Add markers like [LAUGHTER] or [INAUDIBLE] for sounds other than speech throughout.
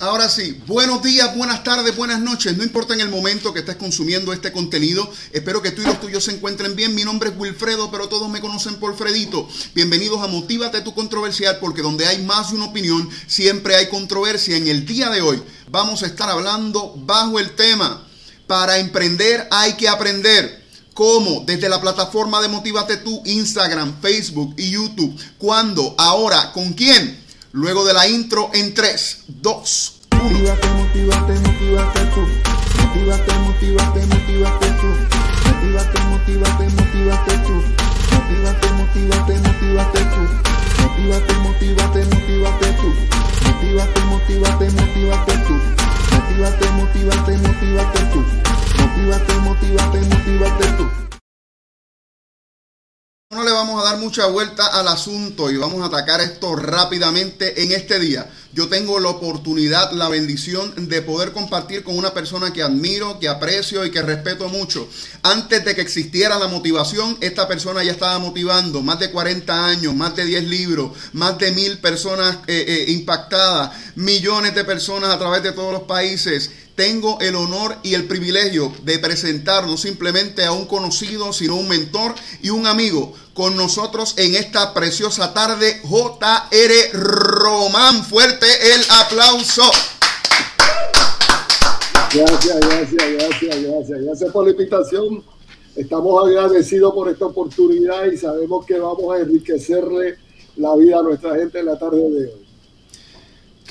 Ahora sí, buenos días, buenas tardes, buenas noches. No importa en el momento que estés consumiendo este contenido. Espero que tú y los tuyos se encuentren bien. Mi nombre es Wilfredo, pero todos me conocen por Fredito. Bienvenidos a Motívate tu controversial, porque donde hay más de una opinión, siempre hay controversia. En el día de hoy vamos a estar hablando bajo el tema. Para emprender hay que aprender. ¿Cómo? Desde la plataforma de Motívate tú, Instagram, Facebook y YouTube. ¿Cuándo? Ahora, ¿con quién? Luego de la intro en 3, 2, 1. Motívate, motívate, motívate tú. Motívate, motívate, motívate tú. Motívate, motívate, motívate tú. Motívate, motívate, motívate tú. Motívate, motívate, motívate tú. Motívate, motívate, motívate tú. Motívate, motívate, motívate tú. Motívate, motívate, motívate tú. No le vamos a dar mucha vuelta al asunto y vamos a atacar esto rápidamente en este día. Yo tengo la oportunidad, la bendición de poder compartir con una persona que admiro, que aprecio y que respeto mucho. Antes de que existiera la motivación, esta persona ya estaba motivando más de 40 años, más de 10 libros, más de mil personas eh, eh, impactadas, millones de personas a través de todos los países tengo el honor y el privilegio de presentar no simplemente a un conocido, sino un mentor y un amigo con nosotros en esta preciosa tarde, JR Román. Fuerte el aplauso. Gracias, gracias, gracias, gracias. Gracias por la invitación. Estamos agradecidos por esta oportunidad y sabemos que vamos a enriquecerle la vida a nuestra gente en la tarde de hoy.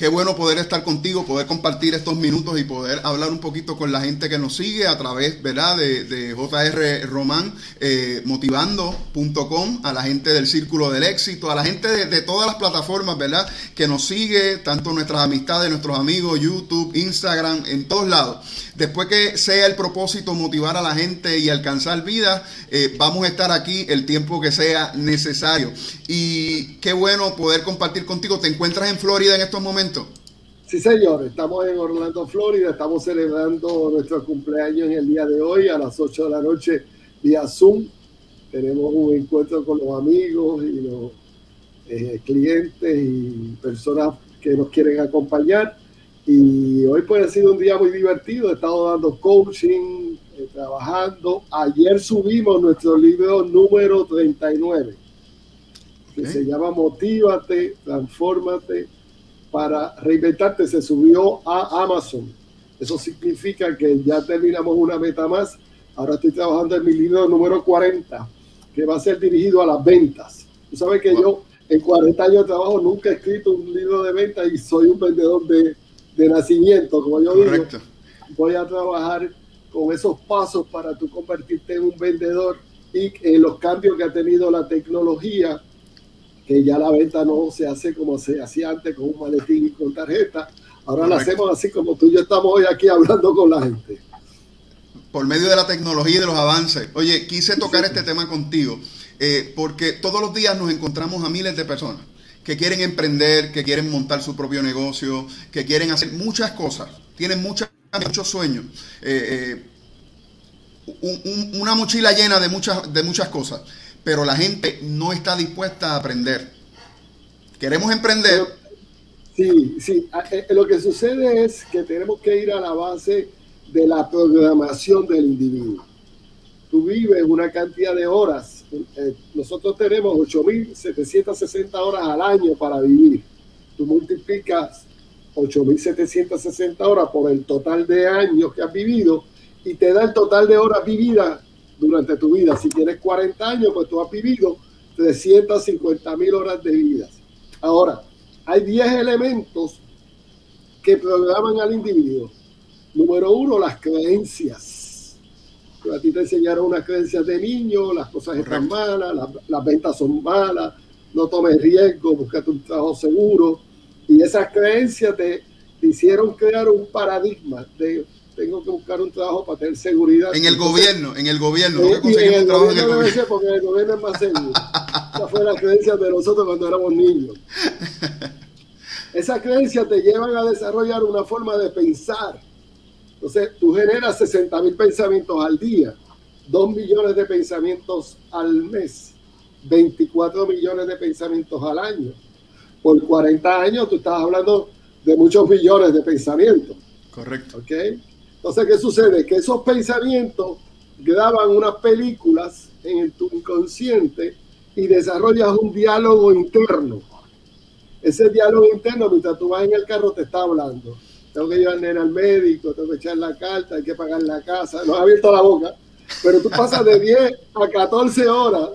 Qué bueno poder estar contigo, poder compartir estos minutos y poder hablar un poquito con la gente que nos sigue a través, ¿verdad? De, de JR Román, eh, motivando.com, a la gente del Círculo del Éxito, a la gente de, de, todas las plataformas, ¿verdad? Que nos sigue, tanto nuestras amistades, nuestros amigos, YouTube, Instagram, en todos lados. Después que sea el propósito motivar a la gente y alcanzar vidas, eh, vamos a estar aquí el tiempo que sea necesario. Y qué bueno poder compartir contigo. ¿Te encuentras en Florida en estos momentos? Sí, señor, estamos en Orlando, Florida, estamos celebrando nuestro cumpleaños en el día de hoy a las 8 de la noche vía Zoom. Tenemos un encuentro con los amigos y los eh, clientes y personas que nos quieren acompañar. Y hoy pues ha sido un día muy divertido, he estado dando coaching, eh, trabajando. Ayer subimos nuestro libro número 39, que okay. se llama Motívate, Transfórmate para reinventarte se subió a Amazon. Eso significa que ya terminamos una meta más. Ahora estoy trabajando en mi libro número 40, que va a ser dirigido a las ventas. Tú sabes que wow. yo en 40 años de trabajo nunca he escrito un libro de ventas y soy un vendedor de, de nacimiento, como yo Correcto. digo. Voy a trabajar con esos pasos para tú convertirte en un vendedor y en los cambios que ha tenido la tecnología que ya la venta no se hace como se hacía antes con un maletín y con tarjeta. Ahora Correcto. la hacemos así como tú y yo estamos hoy aquí hablando con la gente. Por medio de la tecnología y de los avances. Oye, quise tocar este tema contigo eh, porque todos los días nos encontramos a miles de personas que quieren emprender, que quieren montar su propio negocio, que quieren hacer muchas cosas, tienen muchas, muchos sueños. Eh, eh, un, un, una mochila llena de muchas, de muchas cosas pero la gente no está dispuesta a aprender. Queremos emprender. Sí, sí. Lo que sucede es que tenemos que ir a la base de la programación del individuo. Tú vives una cantidad de horas. Nosotros tenemos 8.760 horas al año para vivir. Tú multiplicas 8.760 horas por el total de años que has vivido y te da el total de horas vividas durante tu vida. Si tienes 40 años, pues tú has vivido 350 mil horas de vida. Ahora, hay 10 elementos que programan al individuo. Número uno, las creencias. A ti te enseñaron unas creencias de niño, las cosas están malas, las, las, ventas son malas, no tomes riesgo, búscate un trabajo seguro. Y esas creencias te, te hicieron crear un paradigma de tengo que buscar un trabajo para tener seguridad. En el Entonces, gobierno, en el gobierno. Eh, y en el gobierno no debe ser porque el gobierno es más seguro. Esa fue la creencia de nosotros cuando éramos niños. [LAUGHS] Esas creencias te llevan a desarrollar una forma de pensar. Entonces, tú generas 60 mil pensamientos al día, 2 millones de pensamientos al mes, 24 millones de pensamientos al año. Por 40 años tú estás hablando de muchos millones de pensamientos. Correcto. ¿Ok? Entonces, ¿qué sucede? Que esos pensamientos graban unas películas en tu inconsciente y desarrollas un diálogo interno. Ese diálogo interno, mientras tú vas en el carro, te está hablando. Tengo que llevar al médico, tengo que echar la carta, hay que pagar la casa. No ha abierto la boca, pero tú pasas de 10 a 14 horas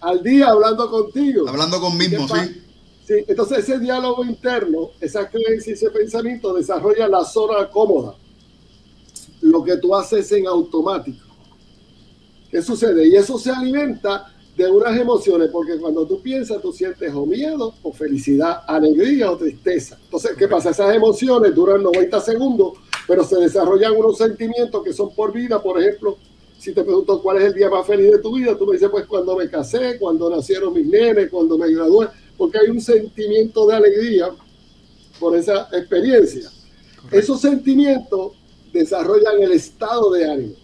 al día hablando contigo. Hablando con mismo, sí. Sí, entonces ese diálogo interno, esa creencia y ese pensamiento desarrolla la zona cómoda. Lo que tú haces en automático. ¿Qué sucede? Y eso se alimenta de unas emociones, porque cuando tú piensas, tú sientes o miedo, o felicidad, alegría o tristeza. Entonces, ¿qué pasa? Esas emociones duran 90 segundos, pero se desarrollan unos sentimientos que son por vida. Por ejemplo, si te pregunto cuál es el día más feliz de tu vida, tú me dices, pues cuando me casé, cuando nacieron mis nenes, cuando me gradué, porque hay un sentimiento de alegría por esa experiencia. Esos sentimientos desarrollan el estado de ánimo.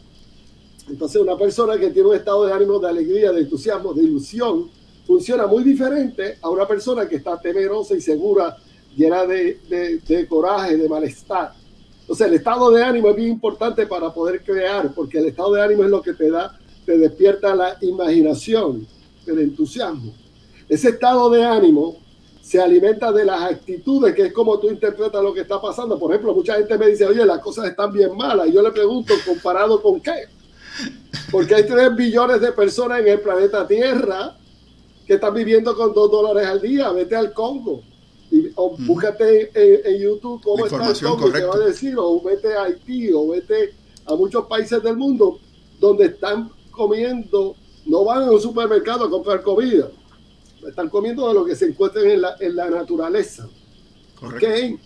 Entonces, una persona que tiene un estado de ánimo de alegría, de entusiasmo, de ilusión, funciona muy diferente a una persona que está temerosa, y segura, llena de, coraje, de malestar. Entonces, el estado de ánimo es bien importante para poder crear, porque el estado de ánimo es lo que te da, te despierta la imaginación, el entusiasmo. Ese estado de ánimo se alimenta de las actitudes, que es como tú interpretas lo que está pasando. Por ejemplo, mucha gente me dice, oye, las cosas están bien malas. Y yo le pregunto, ¿comparado con qué? Porque hay 3 billones de personas en el planeta Tierra que están viviendo con 2 dólares al día. Vete al Congo. Y, o búscate en, YouTube cómo está el Congo te va a decir. O vete a Haití o vete a muchos países del mundo donde están comiendo, no van a un supermercado a comprar comida. Están comiendo de lo que se encuentra en la, en la naturaleza. Correcto.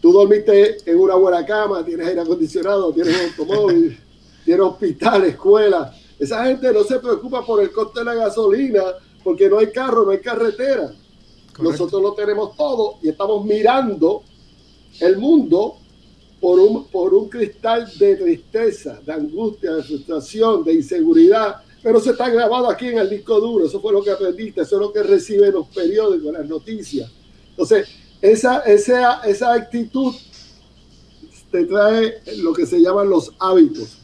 Tú dormiste en una buena cama, tienes aire acondicionado, tienes un automóvil [LAUGHS] tiene hospital, escuela. Esa gente no se preocupa por el coste de la gasolina porque no hay carro, no hay carretera. Nosotros lo tenemos todo y estamos mirando el mundo por un, por un cristal de tristeza, de angustia, de frustración, de inseguridad. Pero se está grabado aquí en el disco duro. Eso fue lo que aprendiste, eso es lo que reciben los periódicos, las noticias. Entonces, esa, esa, esa actitud te trae lo que se llaman los hábitos.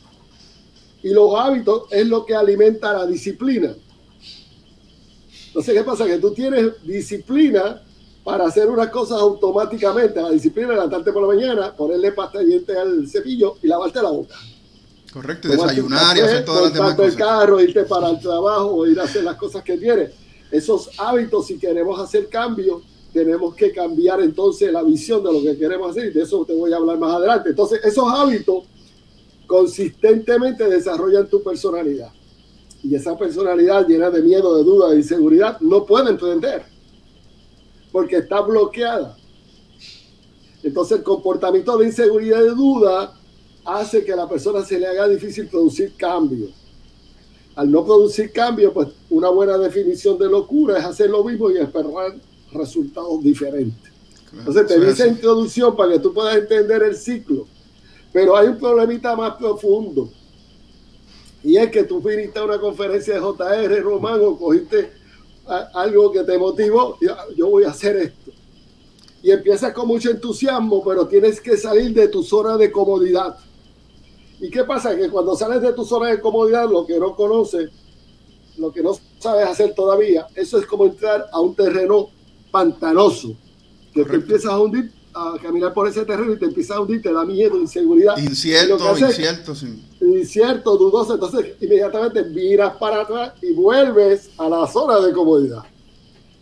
Y los hábitos es lo que alimenta la disciplina. Entonces, ¿qué pasa? Que tú tienes disciplina para hacer unas cosas automáticamente. La disciplina es levantarte por la mañana, ponerle pasta de dientes al cepillo y lavarte la boca. Correcto, desayunar y hacer todas las demás cosas. el carro, irte para el trabajo o ir a hacer las cosas que quieres. Esos hábitos, si queremos hacer cambios, tenemos que cambiar entonces la visión de lo que queremos hacer. Y de eso te voy a hablar más adelante. Entonces, esos hábitos consistentemente desarrollan tu personalidad. Y esa personalidad llena de miedo, de duda, de inseguridad, no puede emprender. Porque está bloqueada. Entonces el comportamiento de inseguridad y de duda hace que a la persona se le haga difícil producir cambio. Al no producir cambio, pues una buena definición de locura es hacer lo mismo y esperar resultados diferentes. Entonces te dice introducción para que tú puedas entender el ciclo pero hay un problemita más profundo. Y es que tú viniste a una conferencia de JR Román o cogiste algo que te motivó, yo voy a hacer esto. Y empiezas con mucho entusiasmo, pero tienes que salir de tu zona de comodidad. ¿Y qué pasa? Que cuando sales de tu zona de comodidad, lo que no conoces, lo que no sabes hacer todavía, eso es como entrar a un terreno pantanoso, que te empiezas a hundir a caminar por ese terreno y te empieza a hundir, te da miedo, inseguridad. Incierto, incierto, sí. Incierto, dudoso. Entonces, inmediatamente miras para atrás y vuelves a la zona de comodidad.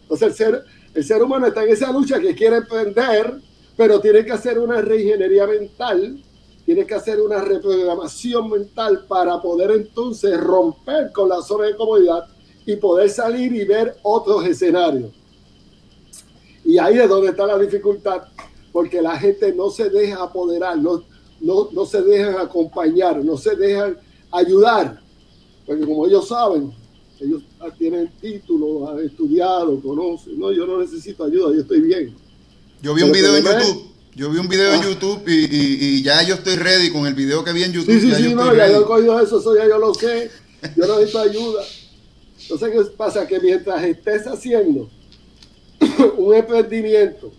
Entonces, el ser, el ser humano está en esa lucha que quiere emprender, pero tiene que hacer una reingeniería mental, tiene que hacer una reprogramación mental para poder entonces romper con la zona de comodidad y poder salir y ver otros escenarios. Y ahí es donde está la dificultad, porque la gente no se deja apoderar, no, no, no se dejan acompañar, no se dejan ayudar, porque como ellos saben, ellos tienen títulos, han estudiado, conocen, no, yo no necesito ayuda, yo estoy bien. Yo vi un video en YouTube. Yo vi un video en ah. YouTube y, y, ya yo estoy ready con el video que vi en YouTube. Sí, sí, sí, no, ya yo he cogido eso, eso ya yo lo sé. [LAUGHS] Yo no necesito ayuda. Entonces, ¿qué pasa? Que mientras estés haciendo [COUGHS] un emprendimiento,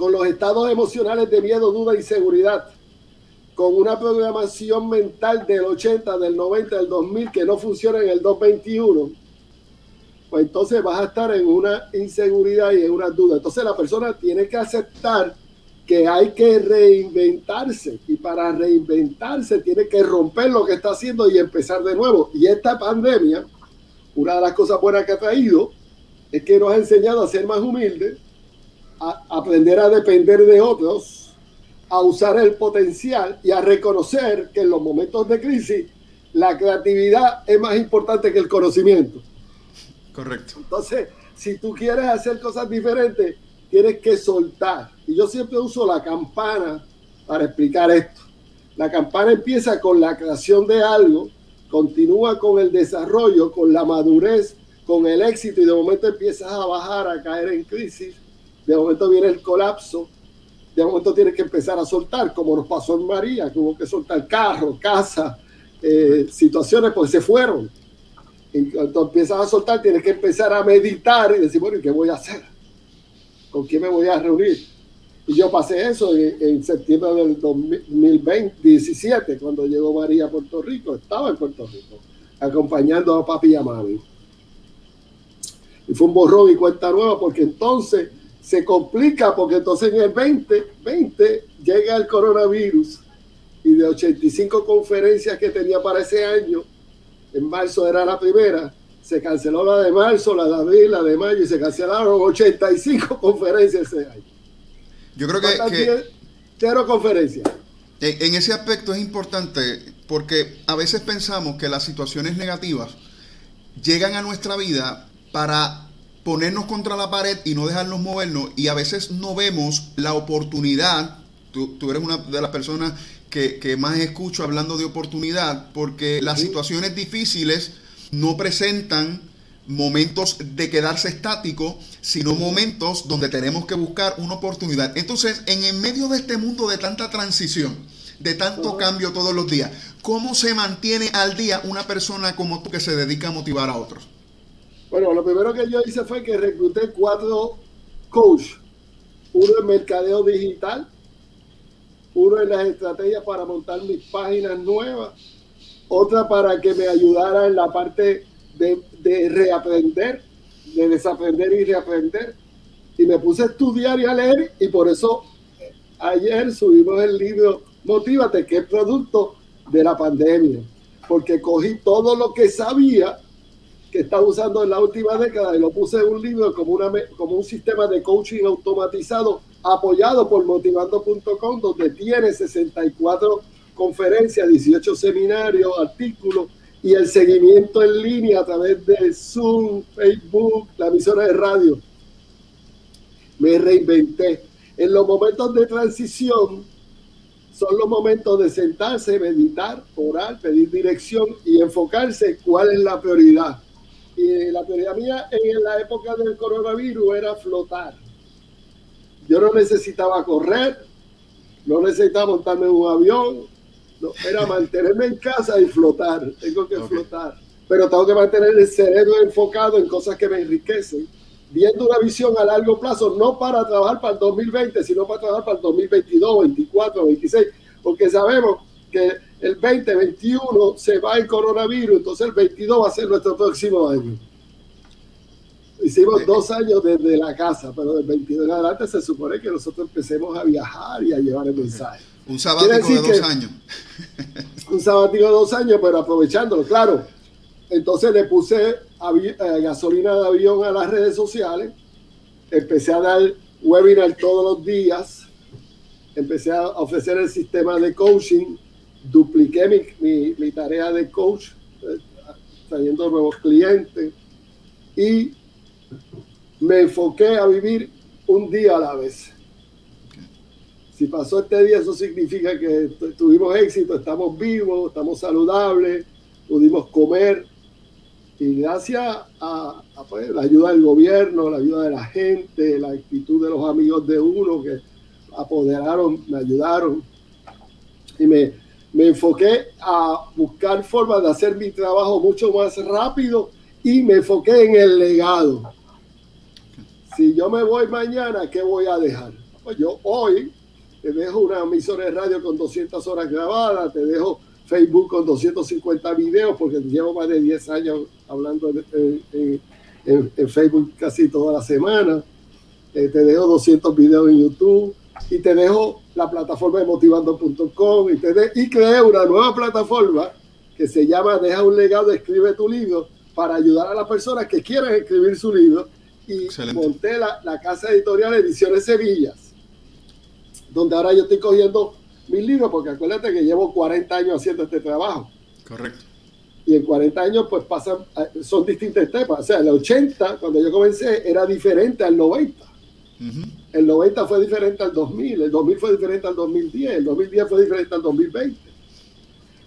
con los estados emocionales de miedo, duda y seguridad, con una programación mental del 80, del 90, del 2000 que no funciona en el 2021, pues entonces vas a estar en una inseguridad y en una duda. Entonces la persona tiene que aceptar que hay que reinventarse y para reinventarse tiene que romper lo que está haciendo y empezar de nuevo. Y esta pandemia, una de las cosas buenas que ha traído es que nos ha enseñado a ser más humildes, a aprender a depender de otros, a usar el potencial y a reconocer que en los momentos de crisis la creatividad es más importante que el conocimiento. Correcto. Entonces, si tú quieres hacer cosas diferentes, tienes que soltar. Y yo siempre uso la campana para explicar esto. La campana empieza con la creación de algo, continúa con el desarrollo, con la madurez, con el éxito y de momento empiezas a bajar, a caer en crisis. De momento viene el colapso. De momento tienes que empezar a soltar, como nos pasó en María, que hubo que soltar carro, casa, eh, situaciones, pues se fueron. Entonces empiezas a soltar, tienes que empezar a meditar y decir, bueno, ¿y qué voy a hacer? ¿con quién me voy a reunir? Y yo pasé eso en, septiembre del 2017, cuando llegó María a Puerto Rico. Estaba en Puerto Rico, acompañando a papi y a mami. Y fue un borrón y cuenta nueva, porque entonces se complica, porque entonces en el 2020 llega el coronavirus y de 85 conferencias que tenía para ese año, en marzo era la primera, se canceló la de marzo, la de abril, la de mayo y se cancelaron 85 [LAUGHS] conferencias ese año. Yo creo que... cero conferencias. En, ese aspecto es importante porque a veces pensamos que las situaciones negativas llegan a nuestra vida para ponernos contra la pared y no dejarnos movernos y a veces no vemos la oportunidad. Tú, eres una de las personas que, que, más escucho hablando de oportunidad porque las situaciones difíciles no presentan momentos de quedarse estático, sino momentos donde tenemos que buscar una oportunidad. Entonces, en el medio de este mundo de tanta transición, de tanto cambio todos los días, ¿cómo se mantiene al día una persona como tú que se dedica a motivar a otros? Bueno, lo primero que yo hice fue que recluté cuatro coaches. Uno en mercadeo digital, uno en las estrategias para montar mis páginas nuevas otra para que me ayudara en la parte de, reaprender, de desaprender y reaprender. Y me puse a estudiar y a leer y por eso eh, ayer subimos el libro Motívate, que es producto de la pandemia, porque cogí todo lo que sabía que estaba usando en la última década y lo puse en un libro como, una, como un sistema de coaching automatizado apoyado por motivando.com, donde tiene 64 conferencias, 18 seminarios, artículos y el seguimiento en línea a través de Zoom, Facebook, la emisora de radio. Me reinventé. En los momentos de transición son los momentos de sentarse, meditar, orar, pedir dirección y enfocarse cuál es la prioridad. Y la prioridad mía en la época del coronavirus era flotar. Yo no necesitaba correr, no necesitaba montarme en un avión, no, era mantenerme en casa y flotar. Tengo que flotar. Pero tengo que mantener el cerebro enfocado en cosas que me enriquecen, viendo una visión a largo plazo, no para trabajar para el 2020, sino para trabajar para el 2022, 24, 26, porque sabemos que el 2021 se va el coronavirus, entonces el 22 va a ser nuestro próximo año. Hicimos dos años desde la casa, pero del 22 en adelante se supone que nosotros empecemos a viajar y a llevar el mensaje. Un sabático de dos años. [LAUGHS] un sabático de dos años, pero aprovechándolo, claro. Entonces le puse eh, gasolina de avión a las redes sociales, empecé a dar webinar todos los días, empecé a ofrecer el sistema de coaching, dupliqué mi, mi, tarea de coach, eh, trayendo nuevos clientes y me enfoqué a vivir un día a la vez. Si pasó este día, eso significa que tuvimos éxito, estamos vivos, estamos saludables, pudimos comer. Y gracias a, pues, la ayuda del gobierno, la ayuda de la gente, la actitud de los amigos de uno que apoderaron, me ayudaron. Y me, me enfoqué a buscar formas de hacer mi trabajo mucho más rápido y me enfoqué en el legado. Si yo me voy mañana, ¿qué voy a dejar? Pues yo hoy te dejo una emisora de radio con 200 horas grabadas, te dejo Facebook con 250 videos, porque llevo más de 10 años hablando en, Facebook casi toda la semana. Eh, te dejo 200 videos en YouTube y te dejo la plataforma de motivando.com y, y creé una nueva plataforma que se llama Deja un legado, escribe tu libro para ayudar a las personas que quieran escribir su libro y monté la, la, casa editorial Ediciones Semillas, donde ahora yo estoy cogiendo mis libros, porque acuérdate que llevo 40 años haciendo este trabajo. Correcto. Y en 40 años, pues pasan, eh, son distintas etapas. O sea, el 80, cuando yo comencé, era diferente al 90. El 90 fue diferente al 2000, el 2000 fue diferente al 2010, el 2010 fue diferente al 2020.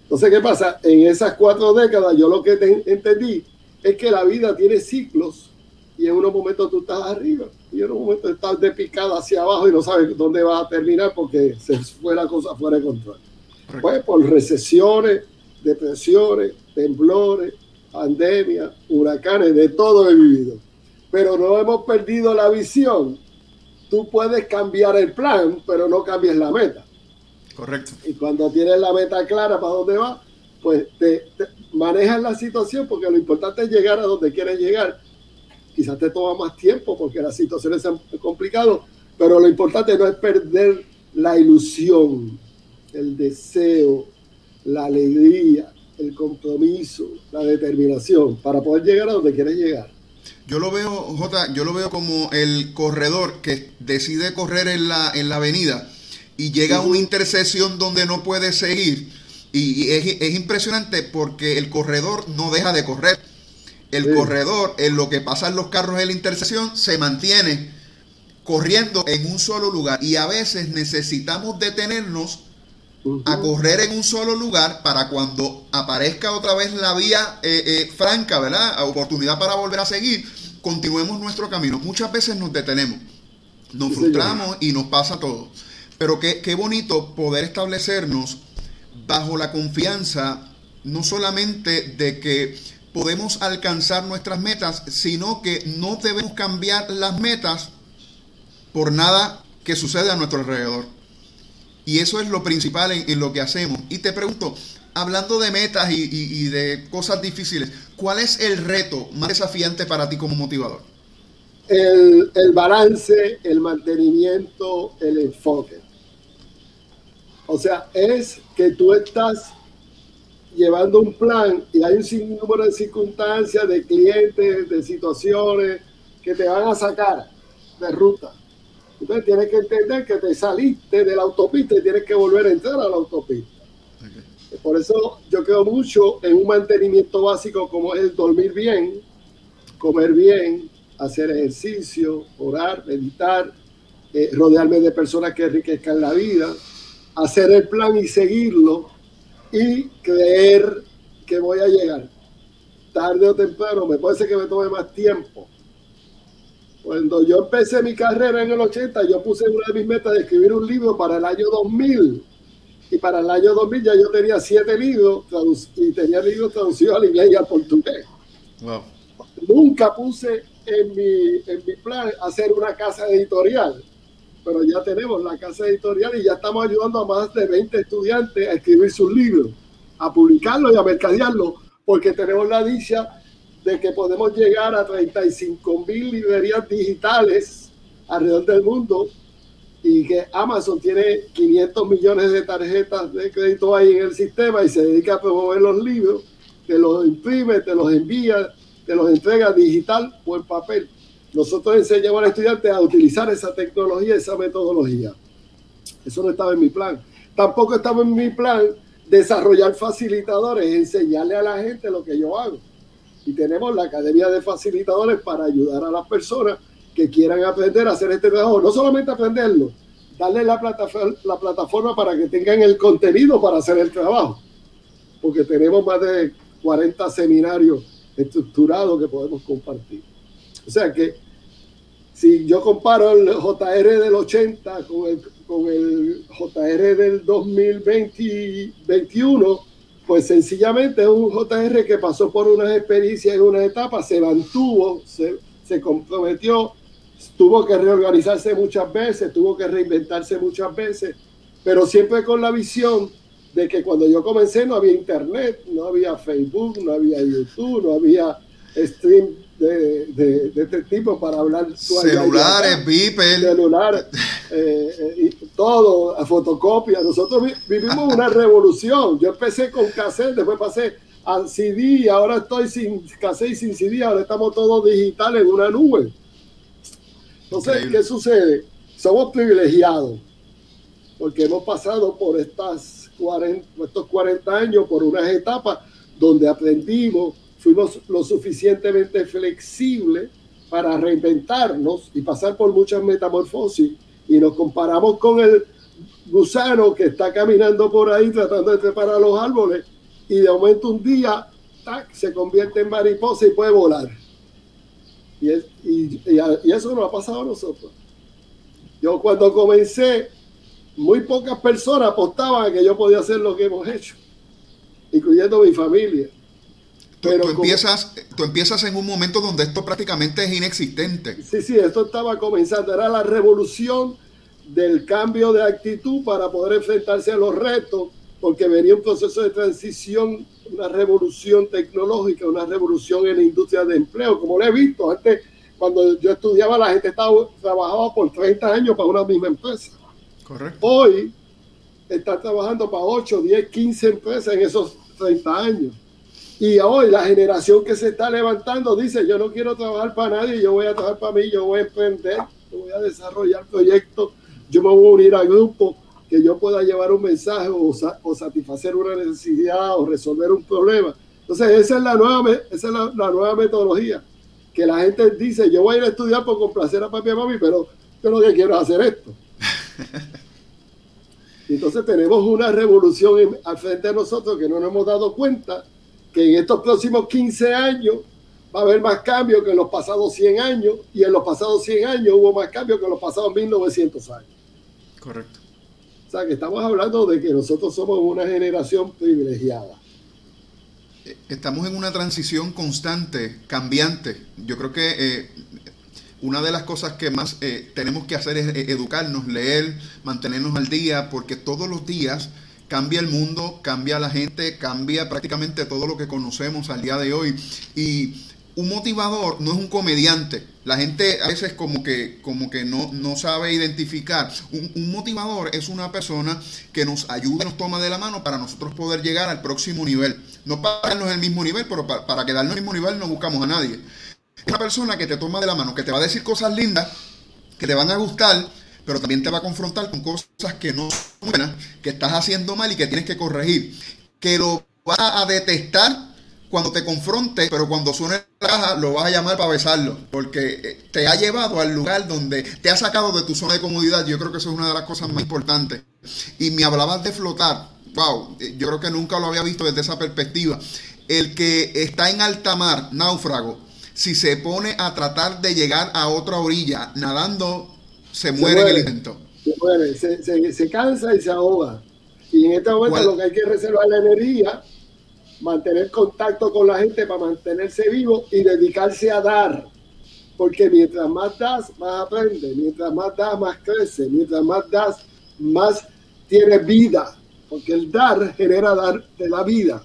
Entonces, ¿qué pasa? En esas cuatro décadas, yo lo que entendí es que la vida tiene ciclos y en unos momentos tú estás arriba y en unos momentos estás de picada hacia abajo y no sabes dónde va a terminar porque se fue la cosa fuera de control. Pues por recesiones, depresiones, temblores, pandemias, huracanes, de todo he vivido. Pero no hemos perdido la visión. Tú puedes cambiar el plan, pero no cambies la meta. Correcto. Y cuando tienes la meta clara para dónde va, pues te, te manejas la situación porque lo importante es llegar a donde quieres llegar quizás te toma más tiempo porque las situaciones se han complicado, pero lo importante no es perder la ilusión, el deseo, la alegría, el compromiso, la determinación para poder llegar a donde quieres llegar. Yo lo veo, Jota, yo lo veo como el corredor que decide correr en la, en la avenida y llega a una intersección donde no puede seguir. Y, es, es impresionante porque el corredor no deja de correr el corredor, en lo que pasan los carros en la intersección, se mantiene corriendo en un solo lugar. Y a veces necesitamos detenernos a correr en un solo lugar para cuando aparezca otra vez la vía eh, eh, franca, ¿verdad? Oportunidad para volver a seguir, continuemos nuestro camino. Muchas veces nos detenemos, nos frustramos y nos pasa todo. Pero qué, qué bonito poder establecernos bajo la confianza, no solamente de que podemos alcanzar nuestras metas, sino que no debemos cambiar las metas por nada que sucede a nuestro alrededor. Y eso es lo principal en, lo que hacemos. Y te pregunto, hablando de metas y, de cosas difíciles, ¿cuál es el reto más desafiante para ti como motivador? El, el balance, el mantenimiento, el enfoque. O sea, es que tú estás llevando un plan y hay un sinnúmero de circunstancias, de clientes, de situaciones que te van a sacar de ruta. Entonces tienes que entender que te saliste de la autopista y tienes que volver a entrar a la autopista. Por eso yo creo mucho en un mantenimiento básico como es el dormir bien, comer bien, hacer ejercicio, orar, meditar, eh, rodearme de personas que enriquezcan la vida, hacer el plan y seguirlo y creer que voy a llegar. Tarde o temprano, me puede ser que me tome más tiempo. Cuando yo empecé mi carrera en el 80, yo puse una de mis metas de escribir un libro para el año 2000. Y para el año 2000 ya yo tenía siete libros y tenía libros traducidos al inglés y al portugués. Nunca puse en mi, en mi plan hacer una casa editorial pero ya tenemos la casa editorial y ya estamos ayudando a más de 20 estudiantes a escribir sus libros, a publicarlos y a mercadearlos, porque tenemos la dicha de que podemos llegar a 35 mil librerías digitales alrededor del mundo y que Amazon tiene 500 millones de tarjetas de crédito ahí en el sistema y se dedica a promover los libros, te los imprime, te los envía, te los entrega digital o en papel. Nosotros enseñamos al estudiante a utilizar esa tecnología, esa metodología. Eso no estaba en mi plan. Tampoco estaba en mi plan desarrollar facilitadores, enseñarle a la gente lo que yo hago. Y tenemos la Academia de Facilitadores para ayudar a las personas que quieran aprender a hacer este trabajo. No solamente aprenderlo, darle la plataforma, la plataforma para que tengan el contenido para hacer el trabajo. Porque tenemos más de 40 seminarios estructurados que podemos compartir. O sea que si yo comparo el JR del 80 con el, con el JR del 2021, pues sencillamente un JR que pasó por unas experiencias en unas etapas, se mantuvo, se, se comprometió, tuvo que reorganizarse muchas veces, tuvo que reinventarse muchas veces, pero siempre con la visión de que cuando yo comencé no había internet, no había Facebook, no había YouTube, no había stream de, de, este tipo para hablar. Celulares, beeper. Celulares, eh, eh, y todo, a fotocopia. Nosotros vivimos una revolución. Yo empecé con cassette, después pasé a CD, ahora estoy sin cassette y sin CD, ahora estamos todos digitales en una nube. Entonces, ¿qué sucede? Somos privilegiados porque hemos pasado por estas 40, estos 40 años, por unas etapas donde aprendimos, fuimos lo suficientemente flexibles para reinventarnos y pasar por muchas metamorfosis y nos comparamos con el gusano que está caminando por ahí tratando de preparar los árboles y de momento un día se convierte en mariposa y puede volar. Y, y, eso nos ha pasado a nosotros. Yo cuando comencé, muy pocas personas apostaban a que yo podía hacer lo que hemos hecho, incluyendo mi familia. Pero tú, empiezas, tú empiezas en un momento donde esto prácticamente es inexistente. Sí, sí, esto estaba comenzando, era la revolución del cambio de actitud para poder enfrentarse a los retos, porque venía un proceso de transición una revolución tecnológica, una revolución en la industria de empleo, como lo he visto. Antes, cuando yo estudiaba, la gente estaba, trabajaba por 30 años para una misma empresa. Correcto. Hoy está trabajando para 8, 10, 15 empresas en esos 30 años. Y hoy la generación que se está levantando dice, yo no quiero trabajar para nadie, yo voy a trabajar para mí, yo voy a emprender, yo voy a desarrollar proyectos, yo me voy a unir al grupo que yo pueda llevar un mensaje o, satisfacer una necesidad o resolver un problema. Entonces, esa es la nueva, esa es la, nueva metodología. Que la gente dice, yo voy a ir a estudiar por complacer a papi y a mami, pero yo lo que quiero es hacer esto. [LAUGHS] entonces tenemos una revolución al frente de nosotros que no nos hemos dado cuenta que en estos próximos 15 años va a haber más cambios que en los pasados 100 años y en los pasados 100 años hubo más cambios que en los pasados 1900 años. Correcto que estamos hablando de que nosotros somos una generación privilegiada. Estamos en una transición constante, cambiante. Yo creo que eh, una de las cosas que más eh, tenemos que hacer es eh, educarnos, leer, mantenernos al día, porque todos los días cambia el mundo, cambia la gente, cambia prácticamente todo lo que conocemos al día de hoy. Y un motivador no es un comediante. La gente a veces como que, como que no, no sabe identificar. Un, motivador es una persona que nos ayuda, nos toma de la mano para nosotros poder llegar al próximo nivel. No para quedarnos en el mismo nivel, pero para, para quedarnos en el mismo nivel no buscamos a nadie. Es una persona que te toma de la mano, que te va a decir cosas lindas, que te van a gustar, pero también te va a confrontar con cosas que no que estás haciendo mal y que tienes que corregir. Que lo va a detestar cuando te confronte, pero cuando suene la caja lo vas a llamar para besarlo, porque eh, te ha llevado al lugar donde te ha sacado de tu zona de comodidad. Yo creo que eso es una de las cosas más importantes. Y me hablabas de flotar. Wow, eh, yo creo que nunca lo había visto desde esa perspectiva. El que está en alta mar, náufrago, si se pone a tratar de llegar a otra orilla nadando, se, muere, en el intento. Se muere, se, cansa y se ahoga. Y en este momento lo que hay que reservar la energía mantener contacto con la gente para mantenerse vivo y dedicarse a dar. Porque mientras más das, más aprende. Mientras más das, más crece. Mientras más das, más tiene vida. Porque el dar genera dar, te da vida,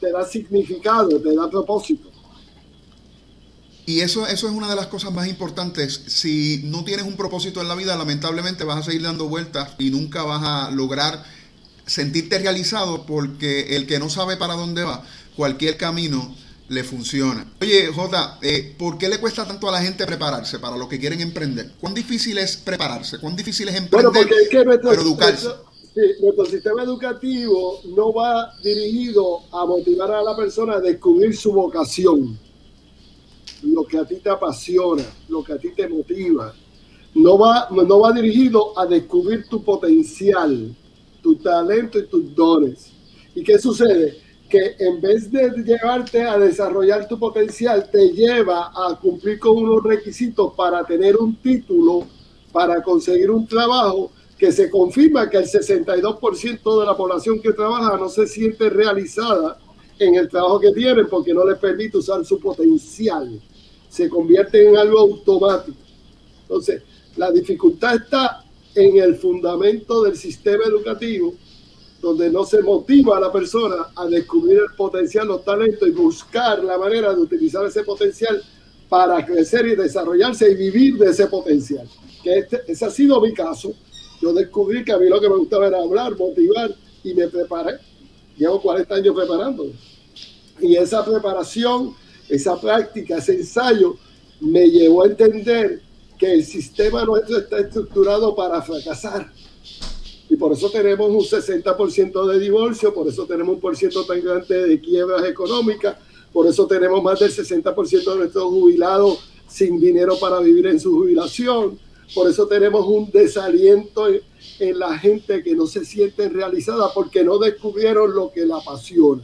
te da significado, te da propósito. Y eso, eso es una de las cosas más importantes. Si no tienes un propósito en la vida, lamentablemente vas a seguir dando vueltas y nunca vas a lograr sentirte realizado porque el que no sabe para dónde va, cualquier camino le funciona. Oye, Jota, eh, ¿por qué le cuesta tanto a la gente prepararse para lo que quieren emprender? ¿Cuán difícil es prepararse? ¿Cuán difícil es emprender bueno, porque es que nuestro, educarse? nuestro sistema educativo no va dirigido a motivar a la persona a descubrir su vocación, lo que a ti te apasiona, lo que a ti te motiva. No va, no va dirigido a descubrir tu potencial, tu talento y tus dones. ¿Y qué sucede? Que en vez de llevarte a desarrollar tu potencial, te lleva a cumplir con unos requisitos para tener un título, para conseguir un trabajo que se confirma que el 62% de la población que trabaja no se siente realizada en el trabajo que tienen porque no les permite usar su potencial. Se convierte en algo automático. Entonces, la dificultad está en el fundamento del sistema educativo, donde no se motiva a la persona a descubrir el potencial, los talentos y buscar la manera de utilizar ese potencial para crecer y desarrollarse y vivir de ese potencial. Que este, ese ha sido mi caso. Yo descubrí que a mí lo que me gustaba era hablar, motivar y me preparé. Llevo 40 años preparándome. Y esa preparación, esa práctica, ese ensayo me llevó a entender que el sistema nuestro está estructurado para fracasar. Y por eso tenemos un 60% de divorcio, por eso tenemos un por ciento tan grande de quiebras económicas, por eso tenemos más del 60% de nuestros jubilados sin dinero para vivir en su jubilación, por eso tenemos un desaliento en, en la gente que no se siente realizada porque no descubrieron lo que la apasiona.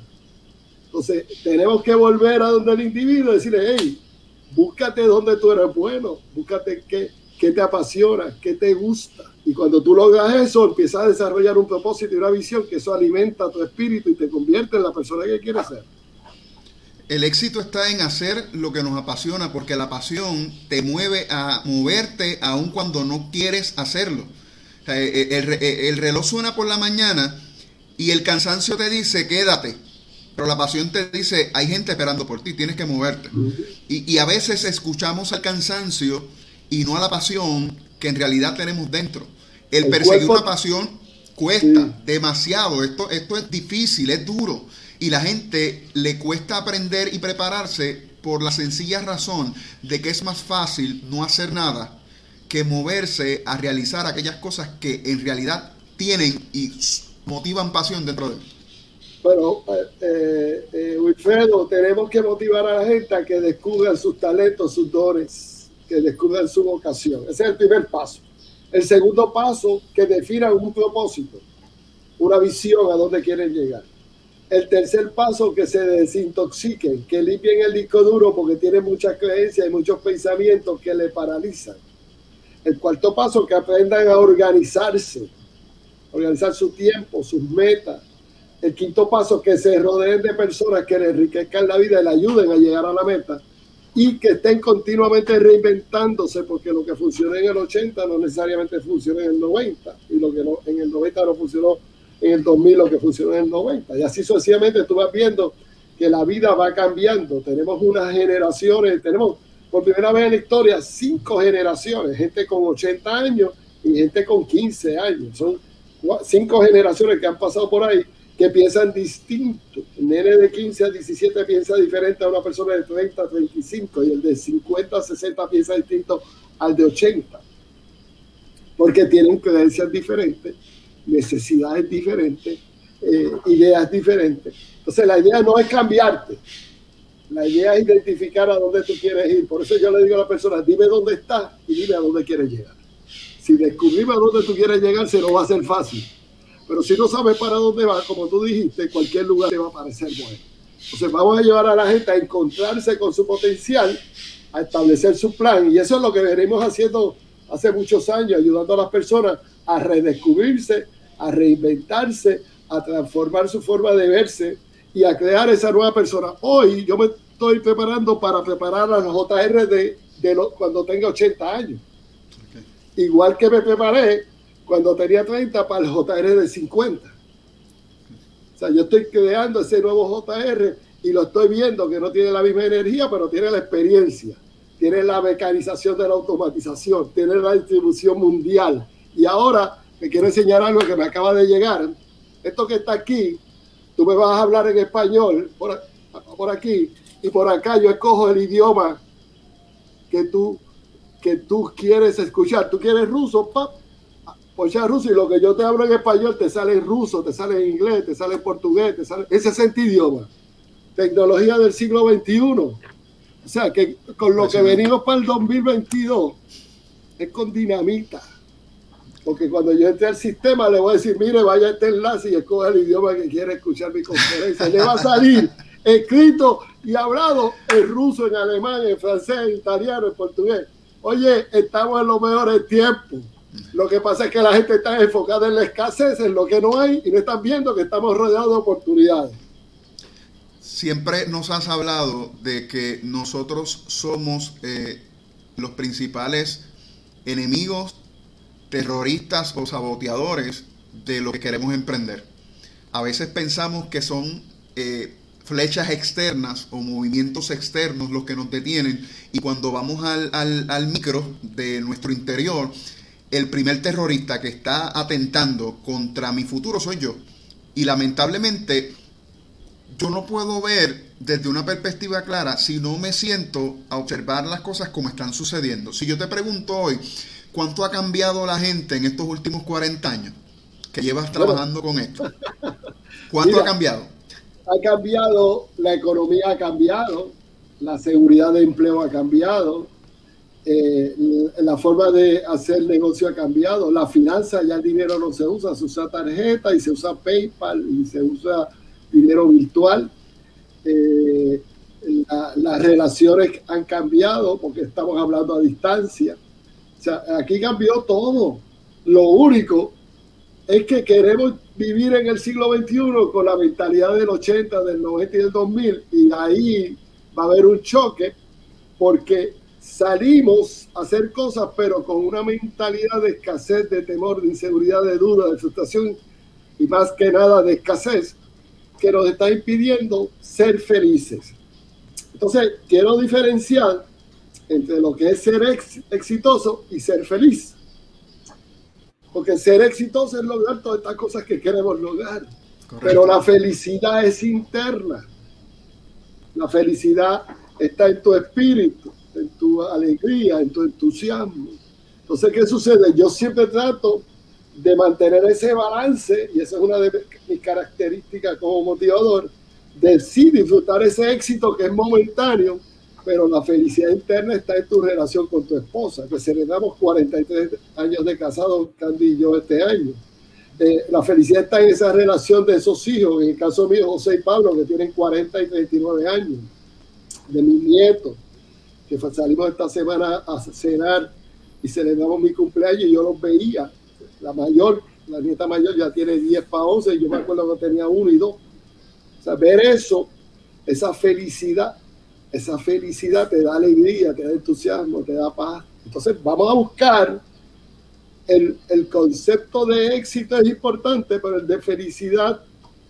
Entonces, tenemos que volver a donde el individuo y decirle, hey, búscate donde tú eres bueno, búscate qué, qué te apasiona, qué te gusta. Y cuando tú logras eso, empiezas a desarrollar un propósito y una visión que eso alimenta tu espíritu y te convierte en la persona que quieres ser. El éxito está en hacer lo que nos apasiona, porque la pasión te mueve a moverte aun cuando no quieres hacerlo. Eh, eh, el, reloj suena por la mañana y el cansancio te dice quédate, pero la pasión te dice hay gente esperando por ti, tienes que moverte. Y, a veces escuchamos al cansancio y no a la pasión que en realidad tenemos dentro. El, perseguir una pasión cuesta demasiado, esto, esto es difícil, es duro y la gente le cuesta aprender y prepararse por la sencilla razón de que es más fácil no hacer nada que moverse a realizar aquellas cosas que en realidad tienen y motivan pasión dentro de él. Bueno, eh, eh, Wilfredo, tenemos que motivar a la gente a que descubran sus talentos, sus dones, que descubran su vocación. Ese es el primer paso. El segundo paso, que definan un propósito, una visión a dónde quieren llegar. El tercer paso, que se desintoxiquen, que limpien el disco duro porque tienen muchas creencias y muchos pensamientos que le paralizan. El cuarto paso, que aprendan a organizarse, organizar su tiempo, sus metas. El quinto paso, que se rodeen de personas que le enriquezcan la vida y le ayuden a llegar a la meta y que estén continuamente reinventándose porque lo que funciona en el 80 no necesariamente funciona en el 90 y lo que no, en el 90 no funcionó en el 2000 lo que funcionó en el 90. Y así sucesivamente tú vas viendo que la vida va cambiando. Tenemos unas generaciones, tenemos por primera vez en la historia cinco generaciones, gente con 80 años y gente con 15 años. Son cinco generaciones que han pasado por ahí que piensan distinto. El nene de 15 a 17 piensa diferente a una persona de 30 a 35 y el de 50 a 60 piensa distinto al de 80. Porque tienen creencias diferentes necesidades diferentes, eh, ideas diferentes. Entonces la idea no es cambiarte, la idea es identificar a dónde tú quieres ir. Por eso yo le digo a la persona, dime dónde estás y dime a dónde quieres llegar. Si descubrimos a dónde tú quieres llegar, se lo va a hacer fácil. Pero si no sabes para dónde va, como tú dijiste, cualquier lugar te va a parecer bueno. Entonces vamos a llevar a la gente a encontrarse con su potencial, a establecer su plan. Y eso es lo que venimos haciendo hace muchos años, ayudando a las personas a redescubrirse a reinventarse, a transformar su forma de verse y a crear esa nueva persona. Hoy yo me estoy preparando para preparar a los JR de, de cuando tenga 80 años. Igual que me preparé cuando tenía 30 para el JR de 50. O sea, yo estoy creando ese nuevo JR y lo estoy viendo que no tiene la misma energía, pero tiene la experiencia, tiene la mecanización de la automatización, tiene la distribución mundial. Y ahora me quiero enseñar algo que me acaba de llegar. Esto que está aquí, tú me vas a hablar en español por, por aquí y por acá yo escojo el idioma que tú, que tú quieres escuchar. Tú quieres ruso, pap, pues ya ruso y lo que yo te hablo en español te sale en ruso, te sale en inglés, te sale en portugués, te sale... Ese es el idioma. Tecnología del siglo XXI. O sea, que con lo que venimos para el 2022 es con dinamita porque cuando yo entre al sistema le voy a decir, mire, vaya a este enlace y escoge el idioma que quiere escuchar mi conferencia. Le va a salir escrito y hablado en ruso, en alemán, en francés, en italiano, en portugués. Oye, estamos en los mejores tiempos. Lo que pasa es que la gente está enfocada en la escasez, en lo que no hay, y no están viendo que estamos rodeados de oportunidades. Siempre nos has hablado de que nosotros somos eh, los principales enemigos, terroristas o saboteadores de lo que queremos emprender. A veces pensamos que son eh, flechas externas o movimientos externos los que nos detienen y cuando vamos al, al micro de nuestro interior, el primer terrorista que está atentando contra mi futuro soy yo. Y lamentablemente yo no puedo ver desde una perspectiva clara si no me siento a observar las cosas como están sucediendo. Si yo te pregunto hoy, ¿cuánto ha cambiado la gente en estos últimos 40 años que llevas trabajando con esto? ¿Cuánto ha cambiado? Ha cambiado, la economía ha cambiado, la seguridad de empleo ha cambiado, eh, la forma de hacer negocio ha cambiado, la finanza ya el dinero no se usa, se usa tarjeta y se usa PayPal y se usa dinero virtual. Eh, las relaciones han cambiado porque estamos hablando a distancia. O sea, aquí cambió todo. Lo único es que queremos vivir en el siglo XXI con la mentalidad del 80, del 90 y del 2000 y ahí va a haber un choque porque salimos a hacer cosas pero con una mentalidad de escasez, de temor, de inseguridad, de duda, de frustración y más que nada de escasez que nos está impidiendo ser felices. Entonces, quiero diferenciar entre lo que es ser exitoso y ser feliz. Porque ser exitoso es lograr todas estas cosas que queremos lograr. Pero la felicidad es interna. La felicidad está en tu espíritu, en tu alegría, en tu entusiasmo. Entonces, ¿qué sucede? Yo siempre trato de mantener ese balance, y esa es una de mis características como motivador, de sí disfrutar ese éxito que es momentáneo, pero la felicidad interna está en tu relación con tu esposa, que celebramos 43 años de casado, Candy y yo, este año. Eh, la felicidad está en esa relación de esos hijos, en el caso mío, José y Pablo, que tienen 40 y 39 años, de mis nietos, que salimos esta semana a cenar y celebramos mi cumpleaños y yo los veía la mayor, la nieta mayor ya tiene 10 para 11, y yo me acuerdo que tenía 1 y 2. O sea, ver eso, esa felicidad, esa felicidad te da alegría, te da entusiasmo, te da paz. Entonces vamos a buscar el, el concepto de éxito es importante, pero el de felicidad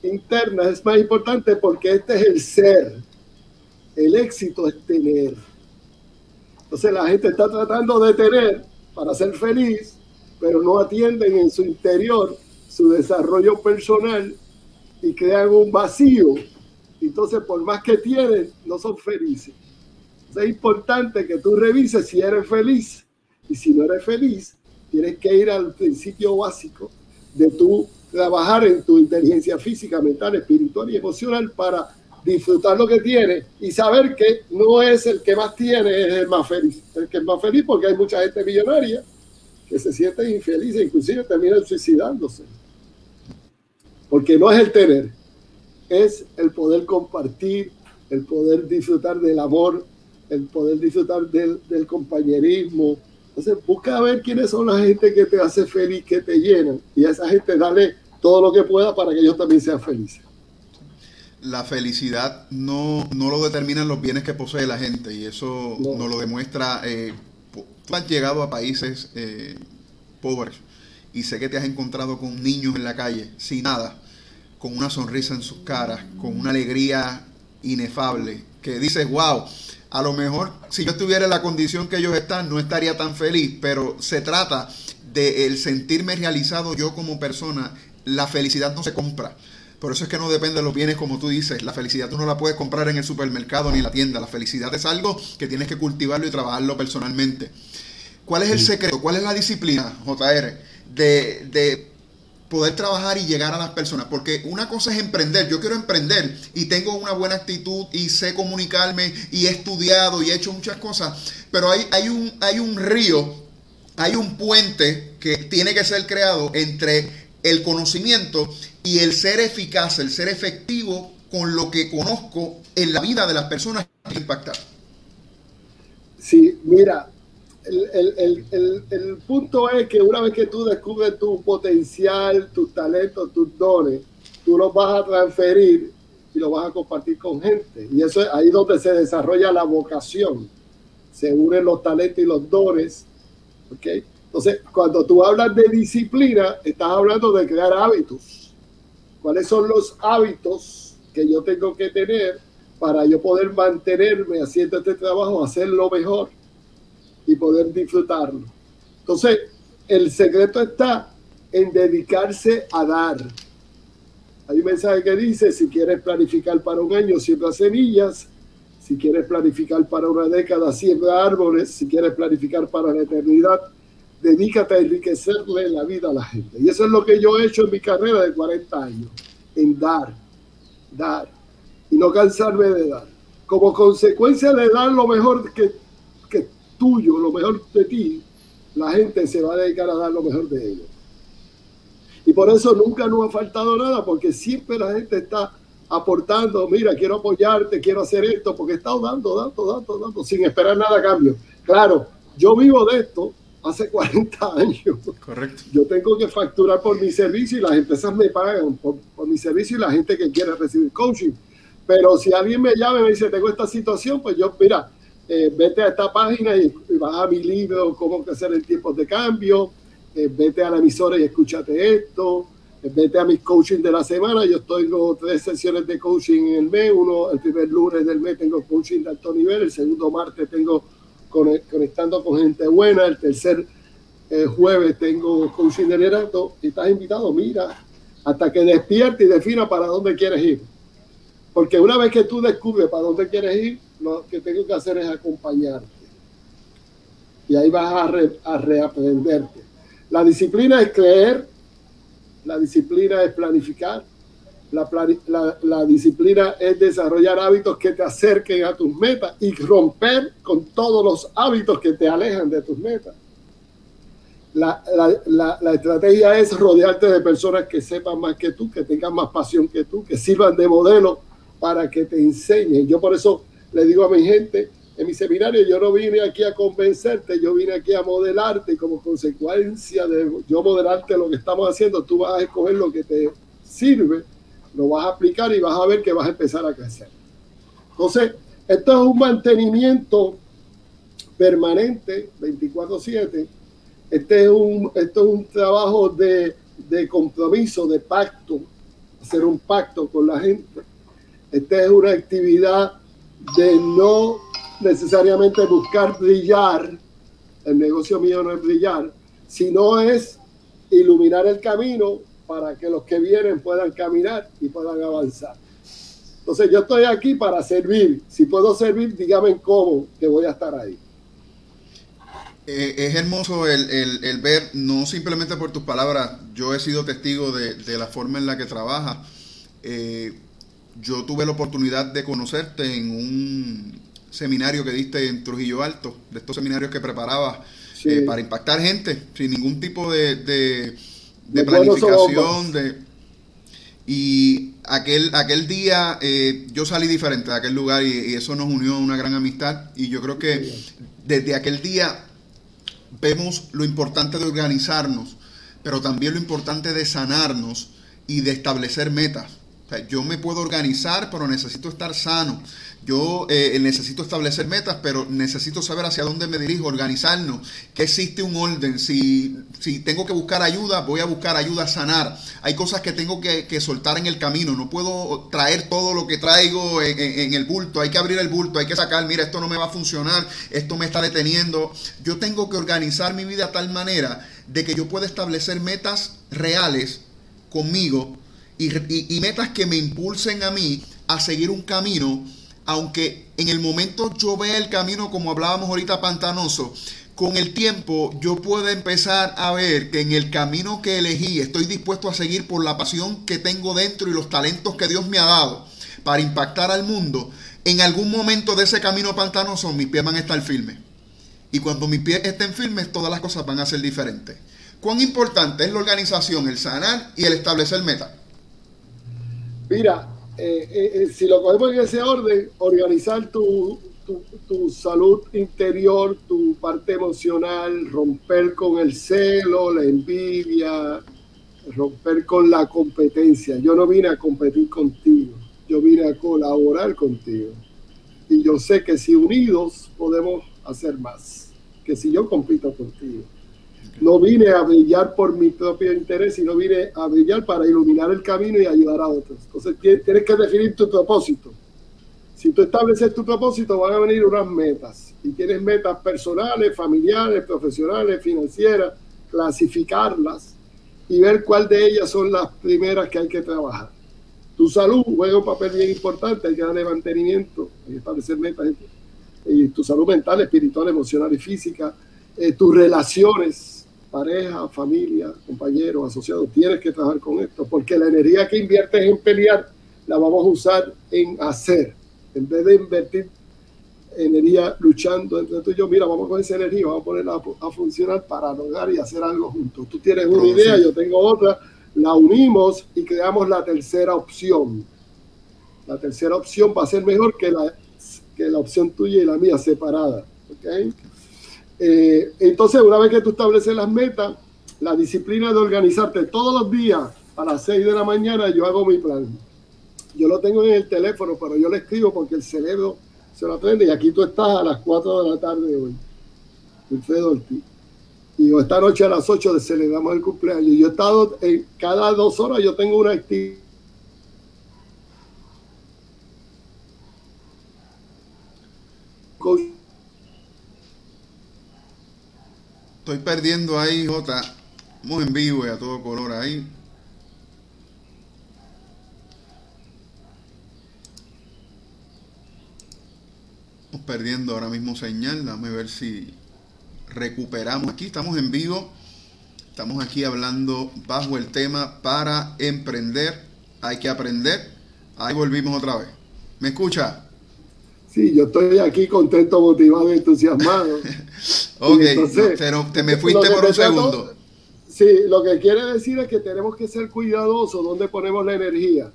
interna es más importante porque este es el ser. El éxito es tener. Entonces la gente está tratando de tener para ser feliz pero no atienden en su interior su desarrollo personal y crean un vacío. Entonces, por más que tienen, no son felices. es importante que tú revises si eres feliz. Y si no eres feliz, tienes que ir al principio básico de tú trabajar en tu inteligencia física, mental, espiritual y emocional para disfrutar lo que tienes y saber que no es el que más tiene, es el más feliz. El que es más feliz porque hay mucha gente millonaria que se sienten infelices, inclusive terminan suicidándose. Porque no es el tener, es el poder compartir, el poder disfrutar del amor, el poder disfrutar del, del compañerismo. Entonces, busca ver quiénes son la gente que te hace feliz, que te llenan, y a esa gente dale todo lo que pueda para que ellos también sean felices. La felicidad no, no lo determinan los bienes que posee la gente, y eso no. nos lo demuestra eh, Tú has llegado a países eh, pobres y sé que te has encontrado con niños en la calle sin nada, con una sonrisa en sus caras, con una alegría inefable, que dices, wow, a lo mejor si yo estuviera en la condición que ellos están, no estaría tan feliz, pero se trata de el sentirme realizado yo como persona. La felicidad no se compra. Por eso es que no depende de los bienes como tú dices. La felicidad tú no la puedes comprar en el supermercado ni en la tienda. La felicidad es algo que tienes que cultivarlo y trabajarlo personalmente. ¿Cuál es el secreto? ¿Cuál es la disciplina, JR, de, de poder trabajar y llegar a las personas? Porque una cosa es emprender. Yo quiero emprender y tengo una buena actitud y sé comunicarme y he estudiado y he hecho muchas cosas. Pero hay, hay, un, hay un río, hay un puente que tiene que ser creado entre el conocimiento y el ser eficaz, el ser efectivo con lo que conozco en la vida de las personas que impactar. Sí, mira, el, punto es que una vez que tú descubres tu potencial, tus talentos, tus dones, tú los vas a transferir y los vas a compartir con gente. Y eso es ahí donde se desarrolla la vocación. Se unen los talentos y los dones ¿Ok? Entonces, cuando tú hablas de disciplina, estás hablando de crear hábitos. ¿Cuáles son los hábitos que yo tengo que tener para yo poder mantenerme haciendo este trabajo, hacerlo mejor y poder disfrutarlo? Entonces, el secreto está en dedicarse a dar. Hay un mensaje que dice, si quieres planificar para un año, siembra semillas. Si quieres planificar para una década, siembra árboles. Si quieres planificar para la eternidad, dedícate a enriquecerle la vida a la gente. Y eso es lo que yo he hecho en mi carrera de 40 años, en dar, dar, y no cansarme de dar. Como consecuencia de dar lo mejor que, que tuyo, lo mejor de ti, la gente se va a dedicar a dar lo mejor de ellos. Y por eso nunca nos ha faltado nada, porque siempre la gente está aportando, mira, quiero apoyarte, quiero hacer esto, porque está dando, dando, dando, dando, sin esperar nada a cambio. Claro, yo vivo de esto hace [LAUGHS] 40 años. Correcto. Yo tengo que facturar por mi servicio y las empresas me pagan por, mi servicio y la gente que quiere recibir coaching. Pero si alguien me llama y me dice, tengo esta situación, pues yo, mira, eh, vete a esta página y, vas a mi libro, cómo hacer en tiempos de cambio, eh, vete a la emisora y escúchate esto, eh, vete a mis coaching de la semana. Yo tengo tres sesiones de coaching en el mes. Uno, el primer lunes del mes tengo coaching de alto nivel, el segundo martes tengo conectando con gente buena. El tercer eh, jueves tengo coaching de y estás invitado, mira, hasta que despierte y defina para dónde quieres ir. Porque una vez que tú descubres para dónde quieres ir, lo que tengo que hacer es acompañarte. Y ahí vas a, a reaprenderte. La disciplina es creer, la disciplina es planificar, la, disciplina es desarrollar hábitos que te acerquen a tus metas y romper con todos los hábitos que te alejan de tus metas. La, la, estrategia es rodearte de personas que sepan más que tú, que tengan más pasión que tú, que sirvan de modelo para que te enseñen. Yo por eso le digo a mi gente en mi seminario, yo no vine aquí a convencerte, yo vine aquí a modelarte y como consecuencia de yo modelarte lo que estamos haciendo, tú vas a escoger lo que te sirve lo vas a aplicar y vas a ver que vas a empezar a crecer. Entonces, esto es un mantenimiento permanente, 24/7. Este es un, esto es un trabajo de, de compromiso, de pacto, hacer un pacto con la gente. Esta es una actividad de no necesariamente buscar brillar, el negocio mío no es brillar, sino es iluminar el camino para que los que vienen puedan caminar y puedan avanzar. Entonces yo estoy aquí para servir. Si puedo servir, dígame cómo, que voy a estar ahí. Eh, es hermoso el, ver, no simplemente por tus palabras, yo he sido testigo de, la forma en la que trabajas. Eh, yo tuve la oportunidad de conocerte en un seminario que diste en Trujillo Alto, de estos seminarios que preparabas eh, para impactar gente, sin ningún tipo de de planificación, de... Y aquel, aquel día eh, yo salí diferente de aquel lugar y, eso nos unió a una gran amistad. Y yo creo que desde aquel día vemos lo importante de organizarnos, pero también lo importante de sanarnos y de establecer metas. Yo me puedo organizar, pero necesito estar sano. Yo eh, necesito establecer metas, pero necesito saber hacia dónde me dirijo, organizarnos, que existe un orden. Si, si tengo que buscar ayuda, voy a buscar ayuda a sanar. Hay cosas que tengo que, soltar en el camino. No puedo traer todo lo que traigo en, el bulto. Hay que abrir el bulto, hay que sacar, mira, esto no me va a funcionar, esto me está deteniendo. Yo tengo que organizar mi vida de tal manera de que yo pueda establecer metas reales conmigo y metas que me impulsen a mí a seguir un camino aunque en el momento yo vea el camino como hablábamos ahorita pantanoso, con el tiempo yo puedo empezar a ver que en el camino que elegí estoy dispuesto a seguir por la pasión que tengo dentro y los talentos que Dios me ha dado para impactar al mundo. En algún momento de ese camino pantanoso mis pies van a estar firmes. Y cuando mis pies estén firmes, todas las cosas van a ser diferentes. ¿Cuán importante es la organización, el sanar y el establecer metas? Mira, eh, eh, eh, si lo cogemos en ese orden, organizar tu, tu, salud interior, tu parte emocional, romper con el celo, la envidia, romper con la competencia. Yo no vine a competir contigo, yo vine a colaborar contigo. Y yo sé que si unidos podemos hacer más que si yo compito contigo. No vine a brillar por mi propio interés, sino vine a brillar para iluminar el camino y ayudar a otros. Entonces tienes que definir tu propósito. Si tú estableces tu propósito, van a venir unas metas. Y tienes metas personales, familiares, profesionales, financieras, clasificarlas y ver cuál de ellas son las primeras que hay que trabajar. Tu salud juega un papel bien importante, hay que darle mantenimiento, hay que establecer metas. Y tu salud mental, espiritual, emocional y física, eh, tus relaciones, pareja, familia, compañeros, asociados, tienes que trabajar con esto, porque la energía que inviertes en pelear la vamos a usar en hacer, en vez de invertir energía luchando entre tú y yo, mira, vamos con esa energía, vamos a ponerla a, funcionar para lograr y hacer algo juntos. Tú tienes una idea, yo tengo otra, la unimos y creamos la tercera opción. La tercera opción va a ser mejor que la, que la opción tuya y la mía separada. ¿okay? Eh, entonces, una vez que tú estableces las metas, la disciplina de organizarte todos los días a las 6 de la mañana, yo hago mi plan. Yo lo tengo en el teléfono, pero yo lo escribo porque el cerebro se lo aprende. Y aquí tú estás a las 4 de la tarde hoy, Wilfredo Ortiz. Y esta noche a las 8 celebramos el cumpleaños. Yo he estado, en, cada dos horas yo tengo una actividad. Estoy perdiendo ahí, Jota. Estamos en vivo y a todo color ahí. Estamos perdiendo ahora mismo señal. Dame ver si recuperamos. Aquí estamos en vivo. Estamos aquí hablando bajo el tema para emprender. Hay que aprender. Ahí volvimos otra vez. ¿Me escucha? Sí, yo estoy aquí contento, motivado, entusiasmado. [LAUGHS] ok, pero te me fuiste por un segundo. Sí, lo que quiere decir es que tenemos que ser cuidadosos donde ponemos la energía.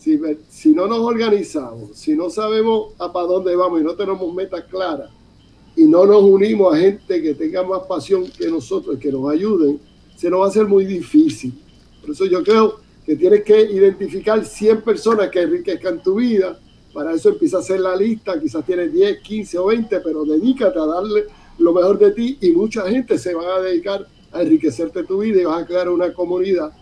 Si, si no nos organizamos, si no sabemos a para dónde vamos y no tenemos metas claras, y no nos unimos a gente que tenga más pasión que nosotros, que nos ayuden, se nos va a hacer muy difícil. Por eso yo creo que tienes que identificar 100 personas que enriquezcan tu vida. Para eso empieza a hacer la lista, quizás tienes 10, 15 o 20, pero dedícate a darle lo mejor de ti y mucha gente se va a dedicar a enriquecerte tu vida y vas a crear una comunidad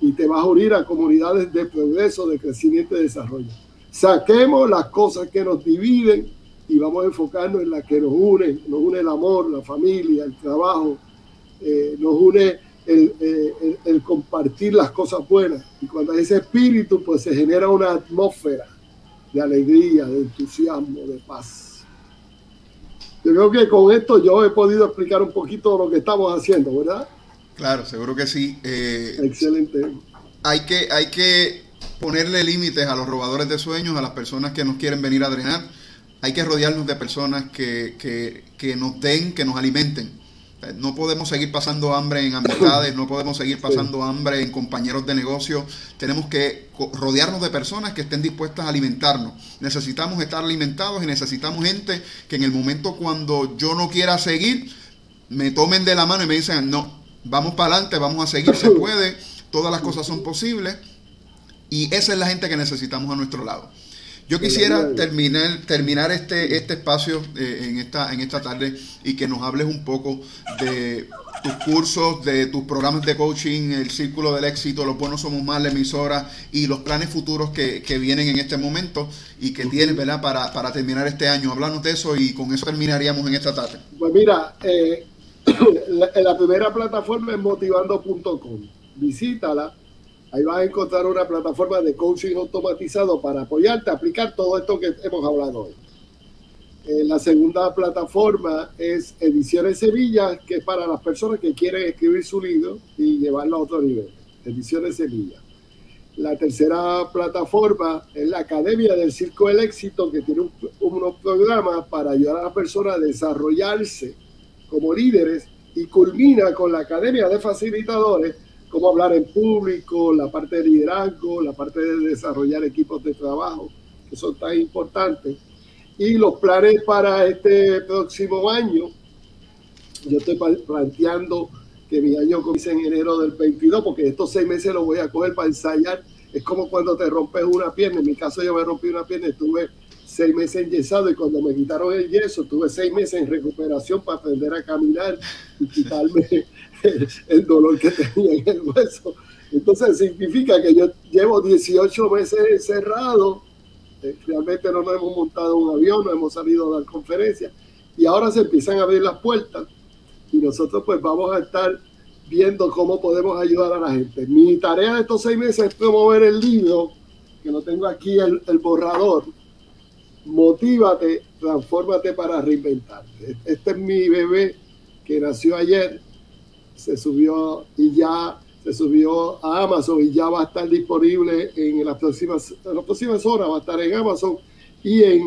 y te vas a unir a comunidades de progreso, de crecimiento y desarrollo. Saquemos las cosas que nos dividen y vamos a enfocarnos en la que nos une, nos une el amor, la familia, el trabajo, eh, nos une eh, el, compartir las cosas buenas. Y cuando hay ese espíritu, pues se genera una atmósfera de alegría, de entusiasmo, de paz. Yo creo que con esto yo he podido explicar un poquito lo que estamos haciendo, ¿verdad? Claro, seguro que sí. Eh, Excelente. Hay que, hay que ponerle límites a los robadores de sueños, a las personas que nos quieren venir a drenar hay que rodearnos de personas que, que, nos den, que nos alimenten. No podemos seguir pasando hambre en amistades, no podemos seguir pasando hambre en compañeros de negocio. Tenemos que rodearnos de personas que estén dispuestas a alimentarnos. Necesitamos estar alimentados y necesitamos gente que en el momento cuando yo no quiera seguir, me tomen de la mano y me dicen, no, vamos para adelante, vamos a seguir, se [LAUGHS] puede, todas las cosas son posibles. Y esa es la gente que necesitamos a nuestro lado. Yo quisiera terminar, terminar este, este espacio eh, en, esta, en esta tarde y que nos hables un poco de tus cursos, de tus programas de coaching, el Círculo del Éxito, Los Buenos Somos Más, la emisora y los planes futuros que, vienen en este momento y que tienes ¿verdad? Para, para terminar este año. Háblanos de eso y con eso terminaríamos en esta tarde. Pues mira, eh, [CLEARS THROAT] la, la primera plataforma es motivando.com. Visítala Ahí vas a encontrar una plataforma de coaching automatizado para apoyarte a aplicar todo esto que hemos hablado hoy. Eh, la segunda plataforma es Ediciones Sevilla, que es para las personas que quieren escribir su libro y llevarlo a otro nivel. Ediciones Sevilla. La tercera plataforma es la Academia del Circo del Éxito, que tiene unos programas para ayudar a las personas a desarrollarse como líderes y culmina con la Academia de Facilitadores, cómo hablar en público, la parte de liderazgo, la parte de desarrollar equipos de trabajo, que son tan importantes. Y los planes para este próximo año, yo estoy planteando que mi año comience en enero del 22, porque estos seis meses los voy a coger para ensayar. Es como cuando te rompes una pierna. En mi caso yo me rompí una pierna, estuve seis meses enyesado y cuando me quitaron el yeso tuve seis meses en recuperación para aprender a caminar y quitarme [LAUGHS] el, dolor que tenía en el hueso. Entonces significa que yo llevo 18 meses encerrado, eh, realmente no nos hemos montado un avión, no hemos salido a dar conferencias y ahora se empiezan a abrir las puertas y nosotros pues vamos a estar viendo cómo podemos ayudar a la gente. Mi tarea de estos seis meses es promover el libro, que no tengo aquí el, el borrador, Motívate, transfórmate para reinventarte. Este es mi bebé que nació ayer, se subió y ya se subió a Amazon y ya va a estar disponible en las próximas, las próximas horas, va a estar en Amazon y en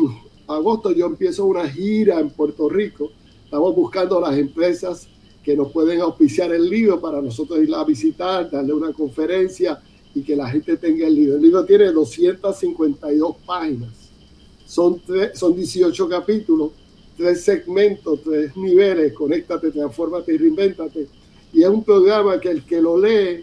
agosto yo empiezo una gira en Puerto Rico. Estamos buscando las empresas que nos pueden auspiciar el libro para nosotros ir a visitar, darle una conferencia y que la gente tenga el libro. El libro tiene 252 páginas. Son, son 18 capítulos, tres segmentos, tres niveles, conéctate, transfórmate y reinvéntate. Y es un programa que el que lo lee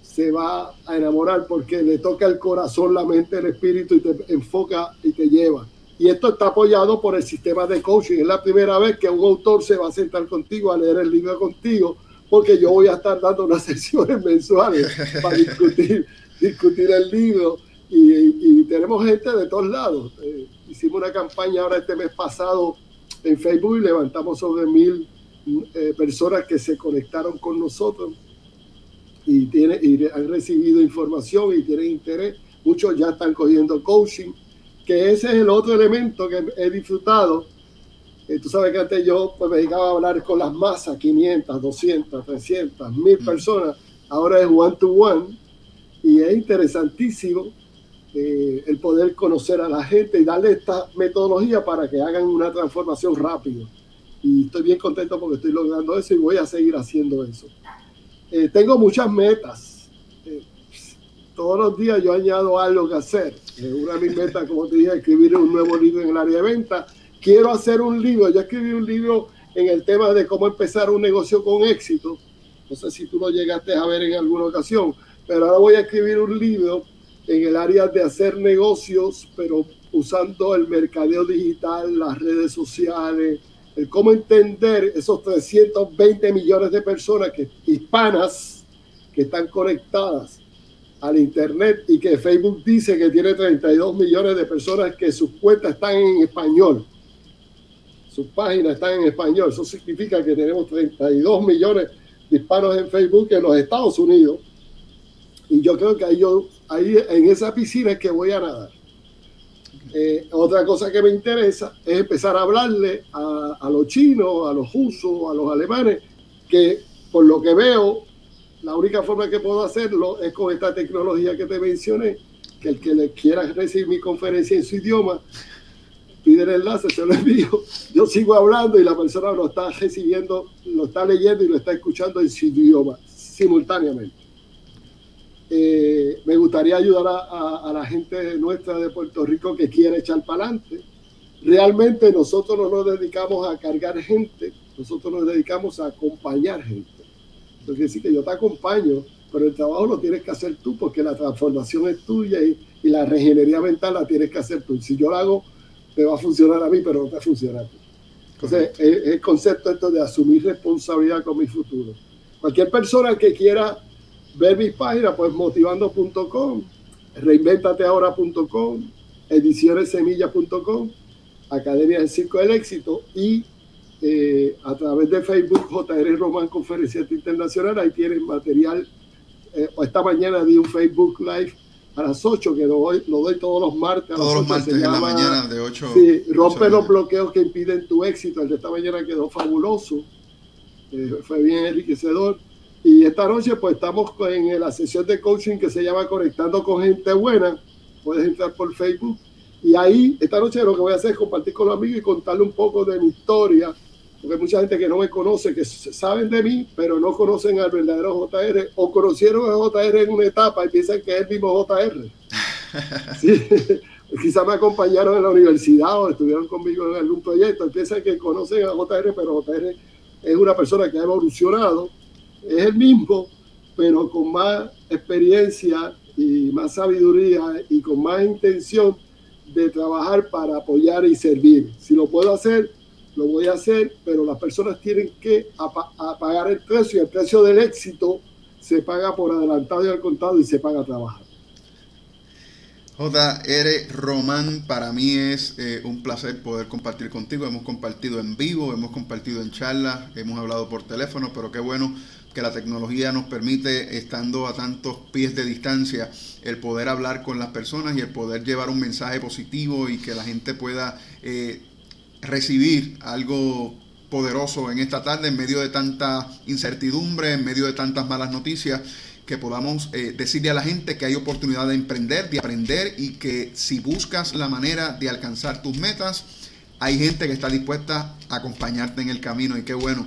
se va a enamorar porque le toca el corazón, la mente, el espíritu y te enfoca y te lleva. Y esto está apoyado por el sistema de coaching. Es la primera vez que un autor se va a sentar contigo a leer el libro contigo, porque yo voy a estar dando unas [LAUGHS] sesiones mensuales para discutir, discutir el libro. Y, tenemos gente de todos lados. Eh, hicimos una campaña ahora este mes pasado en Facebook y levantamos sobre mil eh, personas que se conectaron con nosotros y, tiene, y han recibido información y tienen interés. Muchos ya están cogiendo coaching que ese es el otro elemento que he disfrutado. Eh, tú sabes que antes yo pues, me dedicaba a hablar con las masas, 500, 200, 300, 1000 personas. Ahora es one to one y es interesantísimo eh, el poder conocer a la gente y darle esta metodología para que hagan una transformación rápido. Y estoy bien contento porque estoy logrando eso y voy a seguir haciendo eso. Eh, tengo muchas metas todos los días yo añado algo que hacer. Una de mis metas, como te dije, escribir un nuevo libro en el área de venta. Quiero hacer un libro. Yo escribí un libro en el tema de cómo empezar un negocio con éxito. No sé si tú lo llegaste a ver en alguna ocasión, pero ahora voy a escribir un libro en el área de hacer negocios, pero usando el mercadeo digital, las redes sociales, el cómo entender esos 320 millones de personas que, hispanas que están conectadas al Internet y que Facebook dice que tiene 32 millones de personas que sus cuentas están en español. Sus páginas están en español. Eso significa que tenemos 32 millones de hispanos en Facebook en los Estados Unidos. Y yo creo que ahí, yo, ahí en esa piscina es que voy a nadar. Eh, otra cosa que me interesa es empezar a hablarle a, a los chinos, a los rusos, a los alemanes, que por lo que veo la única forma que puedo hacerlo es con esta tecnología que te mencioné, que el que le quiera recibir mi conferencia en su idioma, pide el enlace, se lo envío, yo sigo hablando y la persona lo está recibiendo, lo está leyendo y lo está escuchando en su idioma simultáneamente. Eh, me gustaría ayudar a, a, la gente nuestra de Puerto Rico que quiere echar para adelante. Realmente nosotros no nos dedicamos a cargar gente, nosotros nos dedicamos a acompañar gente. Quiere decir que yo te acompaño, pero el trabajo lo tienes que hacer tú porque la transformación es tuya y, la regenería mental la tienes que hacer tú. Si yo lo hago, me va a funcionar a mí, pero no te funciona a ti. Entonces, es, el concepto esto de asumir responsabilidad con mi futuro. Cualquier persona que quiera ver mis páginas, pues motivando.com, reinventateahora.com, edicionessemilla.com, Academia del Circo del Éxito y eh, a través de Facebook JR Román Conferencia Internacional. Ahí tienen material. Eh, esta mañana di un Facebook Live a las 8, que lo doy, lo doy todos los martes. todos los martes en la mañana de 8. Sí, rompe los bloqueos que impiden tu éxito. El de esta mañana quedó fabuloso. Eh, fue bien enriquecedor. Y esta noche pues estamos en la sesión de coaching que se llama Conectando con Gente Buena. Puedes entrar por Facebook. Y ahí, esta noche lo que voy a hacer es compartir con los amigos y contarle un poco de mi historia porque hay mucha gente que no me conoce, que saben de mí, pero no conocen al verdadero JR, o conocieron a JR en una etapa y piensan que es el mismo JR. [LAUGHS] Sí. [LAUGHS] Quizás me acompañaron en la universidad o estuvieron conmigo en algún proyecto, piensan que conocen a JR, pero JR es una persona que ha evolucionado, es el mismo, pero con más experiencia y más sabiduría y con más intención de trabajar para apoyar y servir. Si lo puedo hacer, lo voy a hacer, pero las personas tienen que pagar el precio y el precio del éxito se paga por adelantado y al contado y se paga trabajar. J.R. Román, para mí es eh, un placer poder compartir contigo. Hemos compartido en vivo, hemos compartido en charlas, hemos hablado por teléfono, pero qué bueno que la tecnología nos permite, estando a tantos pies de distancia, el poder hablar con las personas y el poder llevar un mensaje positivo y que la gente pueda eh, recibir algo poderoso en esta tarde en medio de tanta incertidumbre, en medio de tantas malas noticias que podamos eh, decirle a la gente que hay oportunidad de emprender, de aprender y que si buscas la manera de alcanzar tus metas, hay gente que está dispuesta a acompañarte en el camino y qué bueno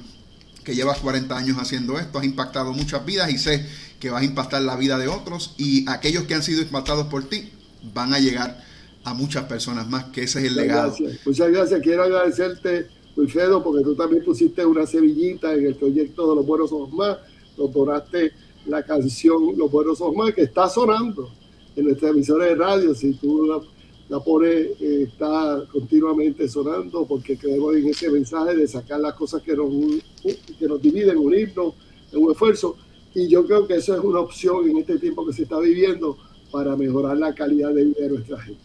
que llevas 40 años haciendo esto, has impactado muchas vidas y sé que vas a impactar la vida de otros y aquellos que han sido impactados por ti van a llegar a muchas personas más, que ese es el legado. Muchas gracias, quiero agradecerte, Wilfredo, porque tú también pusiste una semillita en el proyecto de los buenos ojos más, nos donaste la canción Los Buenos Ojos que está sonando en nuestra emisora de radio. Si tú la, pones, eh, está continuamente sonando porque creemos en ese mensaje de sacar las cosas que nos, que nos dividen, unirnos en un esfuerzo. Y yo creo que eso es una opción en este tiempo que se está viviendo para mejorar la calidad de vida de nuestra gente.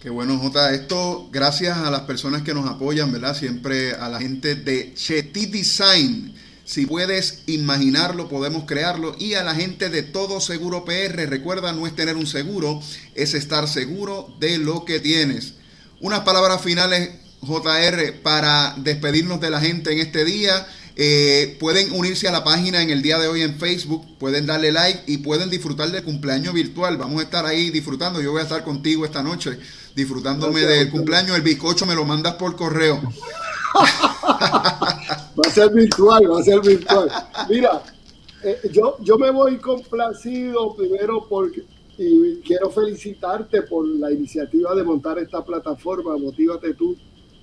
Qué bueno, Jota. Esto gracias a las personas que nos apoyan, ¿verdad? Siempre a la gente de Chetty Design si puedes imaginarlo, podemos crearlo. Y a la gente de Todo Seguro PR, recuerda, no es tener un seguro, es estar seguro de lo que tienes. Unas palabras finales, JR, para despedirnos de la gente en este día. Eh, pueden unirse a la página en el día de hoy en Facebook, pueden darle like y pueden disfrutar del cumpleaños virtual. Vamos a estar ahí disfrutando. Yo voy a estar contigo esta noche disfrutándome del cumpleaños. El bizcocho me lo mandas por correo. [LAUGHS] va a ser virtual, va a ser virtual. Mira, eh, yo, yo me voy complacido primero porque y quiero felicitarte por la iniciativa de montar esta plataforma, Motívate tú,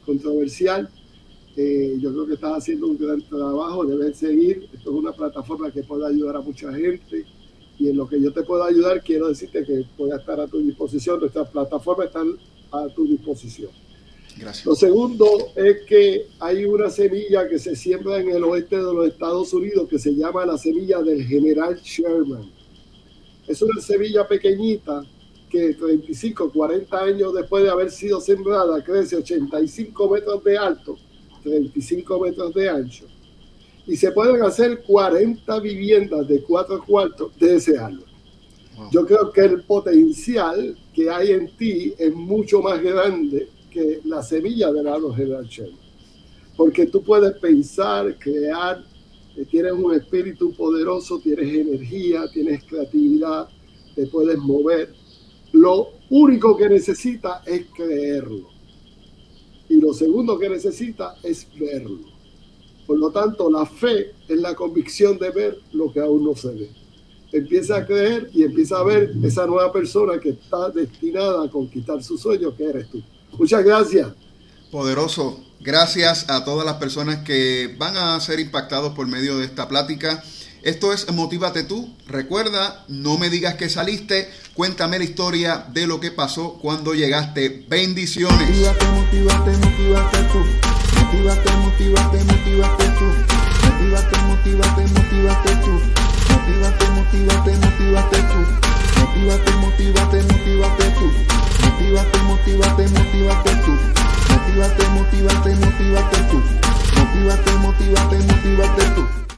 controversial. Eh, yo creo que estás haciendo un gran trabajo, debes seguir. Esto es una plataforma que puede ayudar a mucha gente y en lo que yo te puedo ayudar, quiero decirte que pueda estar a tu disposición. Nuestras plataformas están a tu disposición. Lo segundo es que hay una semilla que se siembra en el oeste de los Estados Unidos que se llama la semilla del general Sherman. Es una semilla pequeñita que 35, 40 años después de haber sido sembrada crece 85 metros de alto, 35 metros de ancho. Y se pueden hacer 40 viviendas de cuatro cuartos de ese árbol. Yo creo que el potencial que hay en ti es mucho más grande que la semilla del árbol general. Porque tú puedes pensar, crear, eh, tienes un espíritu poderoso, tienes energía, tienes creatividad, te puedes mover. Lo único que necesita es creerlo. Y lo segundo que necesita es verlo. Por lo tanto, la fe es la convicción de ver lo que aún no se ve. Empieza a creer y empieza a ver esa nueva persona que está destinada a conquistar sus sueños, que eres tú. Muchas gracias. Poderoso. Gracias a todas las personas que van a ser impactados por medio de esta plática. Esto es Motívate tú. Recuerda, no me digas que saliste. Cuéntame la historia de lo que pasó cuando llegaste. Bendiciones. Motívate, motívate, motívate tú. Motívate, motívate, motívate tú. Motívate, motívate, motívate tú. Motívate, motívate, motívate tú. Motívate, motívate, motívate tú. Motívate, motívate, motívate tú. Motívate, motívate, motívate tú.